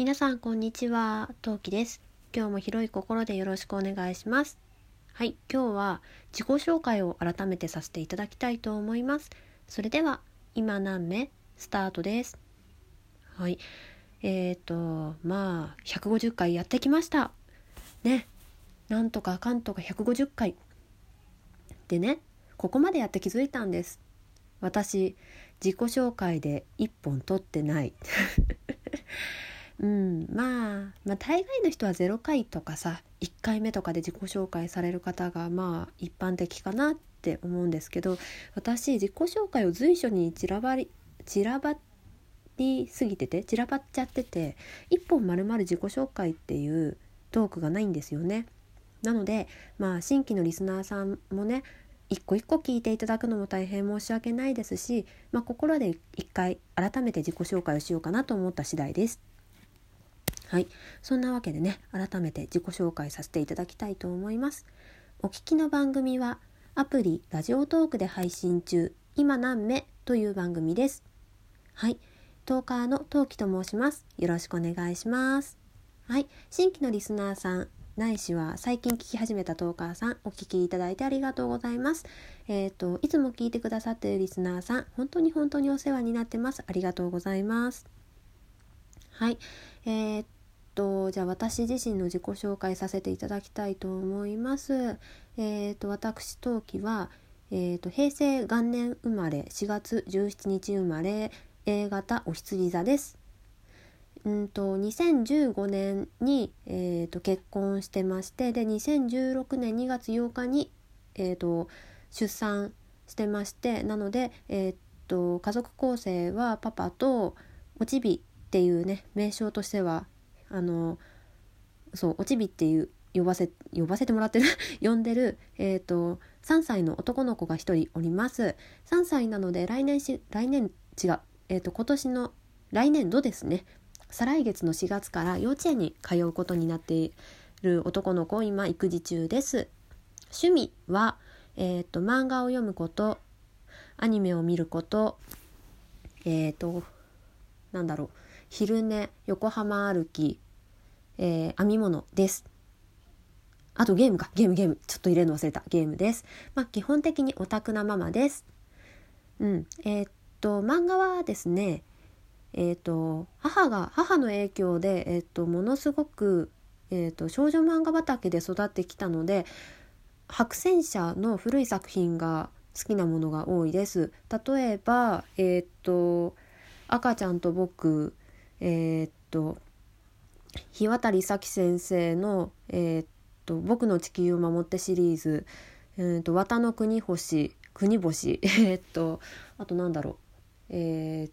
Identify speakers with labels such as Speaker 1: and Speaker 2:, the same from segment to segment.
Speaker 1: 皆さんこんにちは、トウキです。今日も広い心でよろしくお願いします。はい、今日は自己紹介を改めてさせていただきたいと思います。それでは今何目スタートです。はい、えーとまあ150回やってきました。ね、なんとかかんとか150回でね、ここまでやって気づいたんです。私自己紹介で1本取ってない。うん、まあ、まあ大概の人は0回とかさ1回目とかで自己紹介される方がまあ一般的かなって思うんですけど私自己紹介を随所に散らばり散らばりすぎてて散らばっちゃってて1本まるまる自己紹介っていうトークがないんですよね。なのでまあ新規のリスナーさんもね一個一個聞いていただくのも大変申し訳ないですし、まあ、心で一回改めて自己紹介をしようかなと思った次第です。はい、そんなわけでね改めて自己紹介させていただきたいと思います。お聞きの番組はアプリラジオトークで配信中今何目という番組です。はい、トーカーのトウキと申します。よろしくお願いします。はい、新規のリスナーさんないしは最近聞き始めたトーカーさんお聞きいただいてありがとうございます。えっ、といつも聞いてくださっているリスナーさん本当に本当にお世話になってます。ありがとうございます。はい、えー、っとじゃあ私自身の自己紹介させていただきたいと思います。えー、と私陶器は、えー、と平成元年生まれ4月17日生まれ A 型お羊座です。うんと2015年に、えー、と結婚してましてで2016年2月8日に、えー、と出産してましてなので、えー、と家族構成はパパとおちびっていうね名称としてはあのそうおちびっていう呼ばせ呼ばせてもらってる？呼んでる、えー、と3歳の男の子が1人おります。3歳なので来年し来年違う、えー、と今年の来年度ですね。再来月の4月から幼稚園に通うことになっている男の子今育児中です。趣味は、えー、と漫画を読むことアニメを見ることえっ、となんだろう昼寝横浜歩き、えー編み物です。あとゲームか。ゲームゲーム。ちょっと入れるの忘れた。ゲームです。まあ基本的にオタクなママです。うん。えっ、と漫画はですねえー、と母が母の影響で、えー、とものすごく、えー、と少女漫画畑で育ってきたので白戦車の古い作品が好きなものが多いです。例えば、えー、と赤ちゃんと僕、えー、と日渡咲先生の、えー、と「僕の地球を守って」シリーズ「えー、と綿の国星国星」えっとあとなんだろうえー、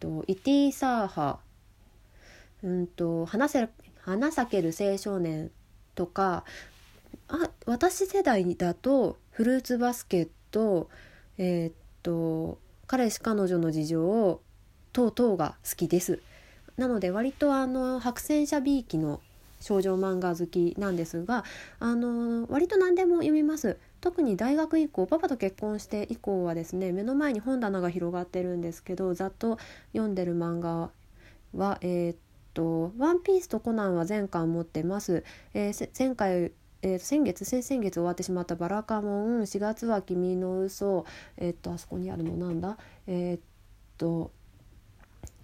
Speaker 1: とイティーサーハうんと花せ花咲ける青少年とかあ私世代だとフルーツバスケットえーっと彼氏彼女の事情等々が好きです。なので割とあの白戦車 B 期の少女漫画好きなんですがあの割と何でも読みます。特に大学以降パパと結婚して以降はですね目の前に本棚が広がってるんですけどざっと読んでる漫画はえーっと「ワンピースとコナンは全巻持ってます、えー前回えー先月先々月終わってしまった「バラカモン」「4月は君の嘘えーっとあそこにあるのなんだ？えーっと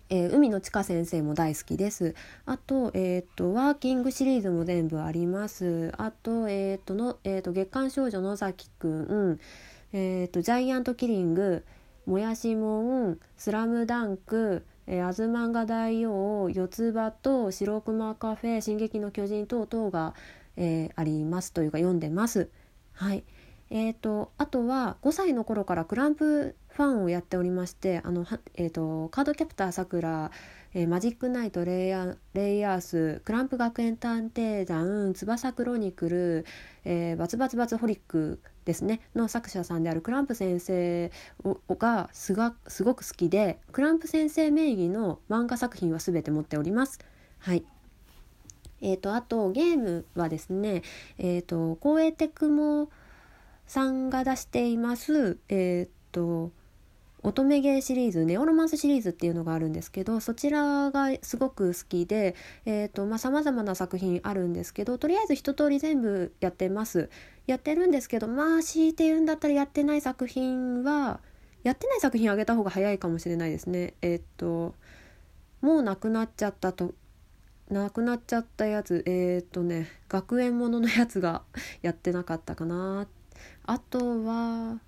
Speaker 1: えー海の地下先生も大好きです。あと、えっ、と、ワーキングシリーズも全部あります。あと、えっ、との、えっ、と、月刊少女野崎くん、えっ、と、ジャイアントキリング、もやしもん、スラムダンク、えー、アズマンガ大王、四つ葉と白熊カフェ、進撃の巨人等々が、えーありますというか読んでます。はい。えー、とあとは5歳の頃からクランプファンをやっておりましてあの、えー、とカードキャプターさくら、えーマジックナイトレイヤーレイヤースクランプ学園探偵団翼クロニクル、えーバツバツバツホリックですねの作者さんであるクランプ先生がすがすごく好きでクランプ先生名義の漫画作品は全て持っております。はいえー、とあとゲームはですね、えー、と光栄テクモさんが出しています、えー、と乙女ゲーシリーズネオロマンスシリーズっていうのがあるんですけどそちらがすごく好きでさまざ、まな作品あるんですけどとりあえず一通り全部やってます。やってるんですけどまあ強いて言うんだったらやってない作品はやってない作品あげた方が早いかもしれないですね。えっ、ともうなくなっちゃったとなくなっちゃったやつえっ、とね学園もののやつが やってなかったかな。あとは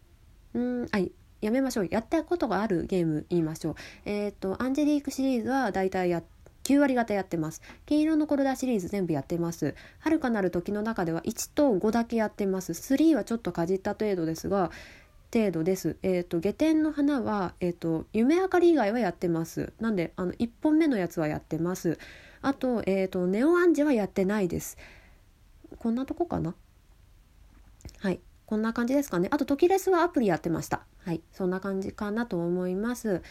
Speaker 1: うんあやめましょうやったことがあるゲーム言いましょうえっ、とアンジェリークシリーズはだいたいや9割方やってます金色のコルダシリーズ全部やってます遥かなる時の中では1と5だけやってます3はちょっとかじった程度ですが程度です。えっ、ー、と下天の花はえっ、ー、と夢明かり以外はやってます。なんであの1本目のやつはやってます。あとえっ、ー、とネオアンジェはやってないです。こんなとこかな？はい。こんな感じですかね。あと、トキレスはアプリやってました。はい。そんな感じかなと思います。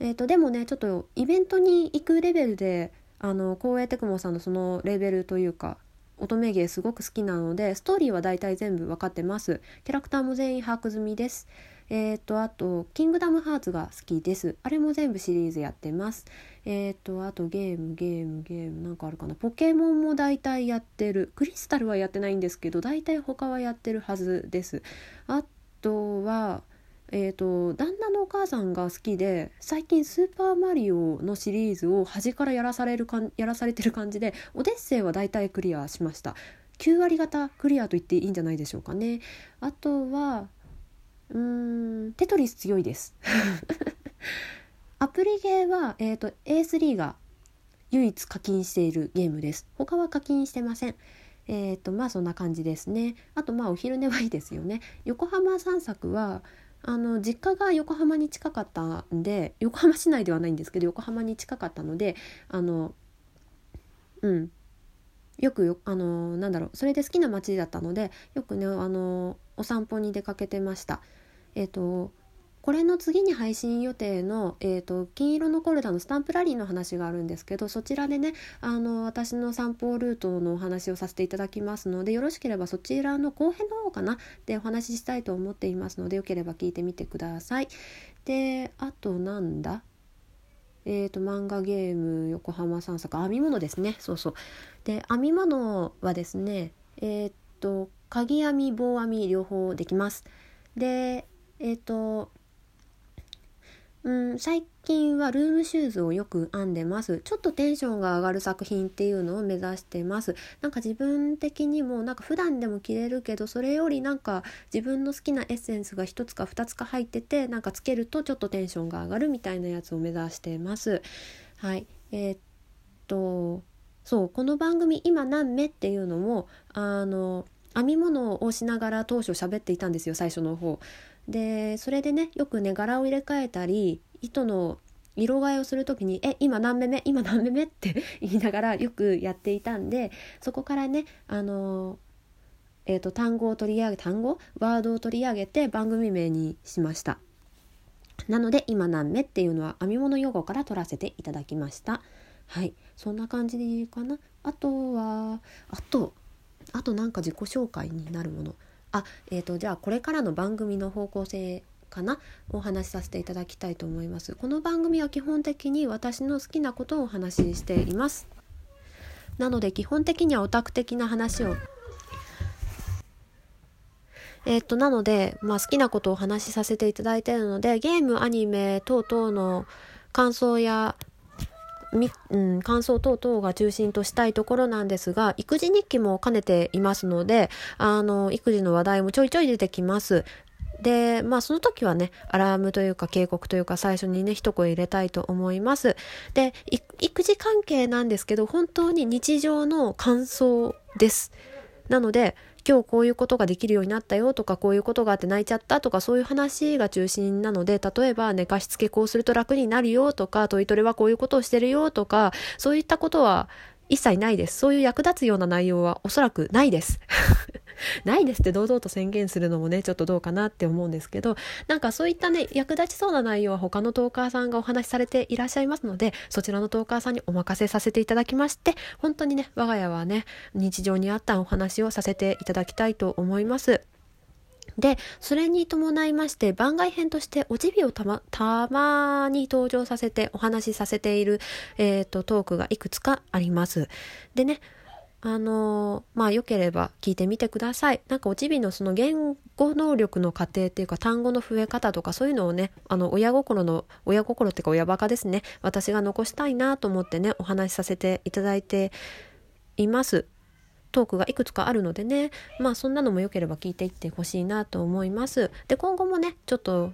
Speaker 1: えっ、ー、と、でもね、ちょっとイベントに行くレベルで、あの、光栄テクモさんのそのレベルというか、乙女芸すごく好きなので、ストーリーは大体全部分かってます。キャラクターも全員把握済みです。えっ、ー、と、あと、キングダムハーツが好きです。あれも全部シリーズやってます。えっ、ー、と、あと、ゲーム、ゲーム、ゲーム、なんかあるかな。ポケモンも大体やってる。クリスタルはやってないんですけど、大体他はやってるはずです。あとは、えーと、旦那のお母さんが好きで最近「スーパーマリオ」のシリーズを端からやらされるかやらされてる感じでオデッセイは大体クリアしました。9割方クリアと言っていいんじゃないでしょうかね。あとはうーんテトリス強いです。アプリゲーは、えーと、A3 が唯一課金しているゲームです。他は課金してません。えっ、ー、とまあそんな感じですね。あとまあお昼寝はいいですよね。横浜散策はあの実家が横浜に近かったんで横浜市内ではないんですけど横浜に近かったのであのうんよくよあのなんだろうそれで好きな街だったのでよくねあのお散歩に出かけてました。えっ、ー、とこれの次に配信予定の、えーと、金色のコルダのスタンプラリーの話があるんですけどそちらでねあの私の散歩ルートのお話をさせていただきますのでよろしければそちらの後編の方かな？でお話ししたいと思っていますのでよければ聞いてみてください。であとなんだ？えーと、漫画ゲーム横浜散策編み物ですね。そうそう。で編み物はですねえっ、ー、と鍵編み棒編み両方できます。でえっ、ー、とうん最近はルームシューズをよく編んでます。ちょっとテンションが上がる作品っていうのを目指してます。なんか自分的にもなんか普段でも着れるけどそれよりなんか自分の好きなエッセンスが1つか2つか入っててなんかつけるとちょっとテンションが上がるみたいなやつを目指してます。はい。えー、っとそうこの番組今何目っていうのもあの編み物をしながら当初喋っていたんですよ最初の方。でそれでねよくね柄を入れ替えたり糸の色替えをする時に「え今何目目？今何目目?」って 言いながらよくやっていたんでそこからねあのえーと、単語を取り上げ単語？ワードを取り上げて番組名にしました。なので今何目っていうのは編み物用語から取らせていただきました。はい。そんな感じでいいかな。あとはあとあとなんか自己紹介になるもの。あえーと、じゃあこれからの番組の方向性かな？お話しさせていただきたいと思います。この番組は基本的に私の好きなことをお話ししています。なので基本的にはオタク的な話を。えっとなので、まあ、好きなことをお話しさせていただいているのでゲームアニメ等々の感想や、うん、感想等々が中心としたいところなんですが、育児日記も兼ねていますので、あの、育児の話題もちょいちょい出てきます。で、まあその時はね、アラームというか警告というか最初にね、一声入れたいと思います。で、育児関係なんですけど、本当に日常の感想です。なので、今日こういうことができるようになったよとかこういうことがあって泣いちゃったとかそういう話が中心なので例えば寝かしつけこうすると楽になるよとかトイトレはこういうことをしてるよとかそういったことは一切ないです。そういう役立つような内容はおそらくないです。ないですって堂々と宣言するのもね、ちょっとどうかなって思うんですけど、なんかそういったね、役立ちそうな内容は他のトーカーさんがお話しされていらっしゃいますので、そちらのトーカーさんにお任せさせていただきまして、本当にね、我が家はね、日常にあったお話をさせていただきたいと思います。で、それに伴いまして番外編としておじびをたま、たまに登場させてお話しさせている、えっ、ー、と、トークがいくつかあります。でね、あの、まあ、良ければ聞いてみてください。なんかおちびのその言語能力の過程っていうか単語の増え方とかそういうのをね、あの、親心の、親心っていうか親バカですね。私が残したいなと思ってね、お話しさせていただいています。トークがいくつかあるのでねまあそんなのも良ければ聞いていってほしいなと思いますで今後もねちょっと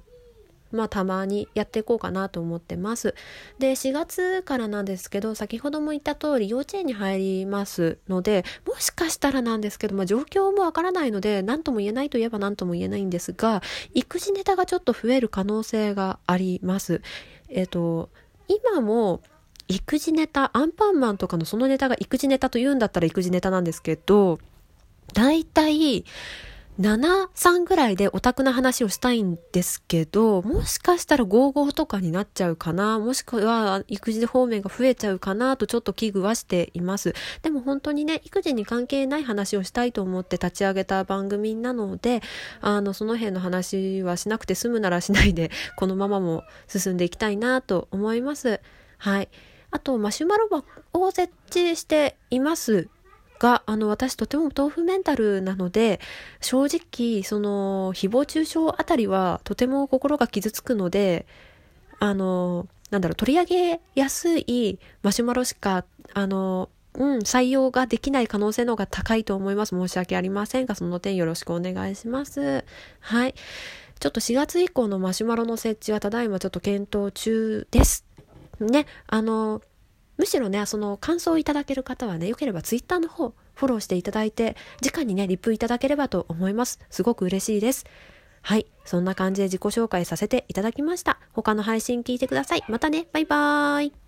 Speaker 1: まあたまにやっていこうかなと思ってます。で、4月からなんですけど、先ほども言った通り幼稚園に入りますので、もしかしたらなんですけど、まあ状況もわからないので、何とも言えないといえば何とも言えないんですが、育児ネタがちょっと増える可能性があります。えっ、ー、と、今も育児ネタ、アンパンマンとかのそのネタが育児ネタと言うんだったら育児ネタなんですけど、だいたい7、3ぐらいでオタクな話をしたいんですけど、もしかしたら55とかになっちゃうかな、もしくは育児方面が増えちゃうかなとちょっと危惧はしています。でも本当にね、育児に関係ない話をしたいと思って立ち上げた番組なので、あの、その辺の話はしなくて済むならしないで、このままも進んでいきたいなと思います。はい。あと、マシュマロ箱を設置していますが、あの、私とても豆腐メンタルなので、正直、その、誹謗中傷あたりはとても心が傷つくので、あの、なんだろう、取り上げやすいマシュマロしか、あの、うん、採用ができない可能性の方が高いと思います。申し訳ありませんが、その点よろしくお願いします。はい。ちょっと4月以降のマシュマロの設置はただいまちょっと検討中です。ね、あの、むしろね、その感想をいただける方はね、よければツイッターの方、フォローしていただいて、直にね、リプいただければと思います。すごく嬉しいです。はい。そんな感じで自己紹介させていただきました。他の配信聞いてください。またね。バイバーイ。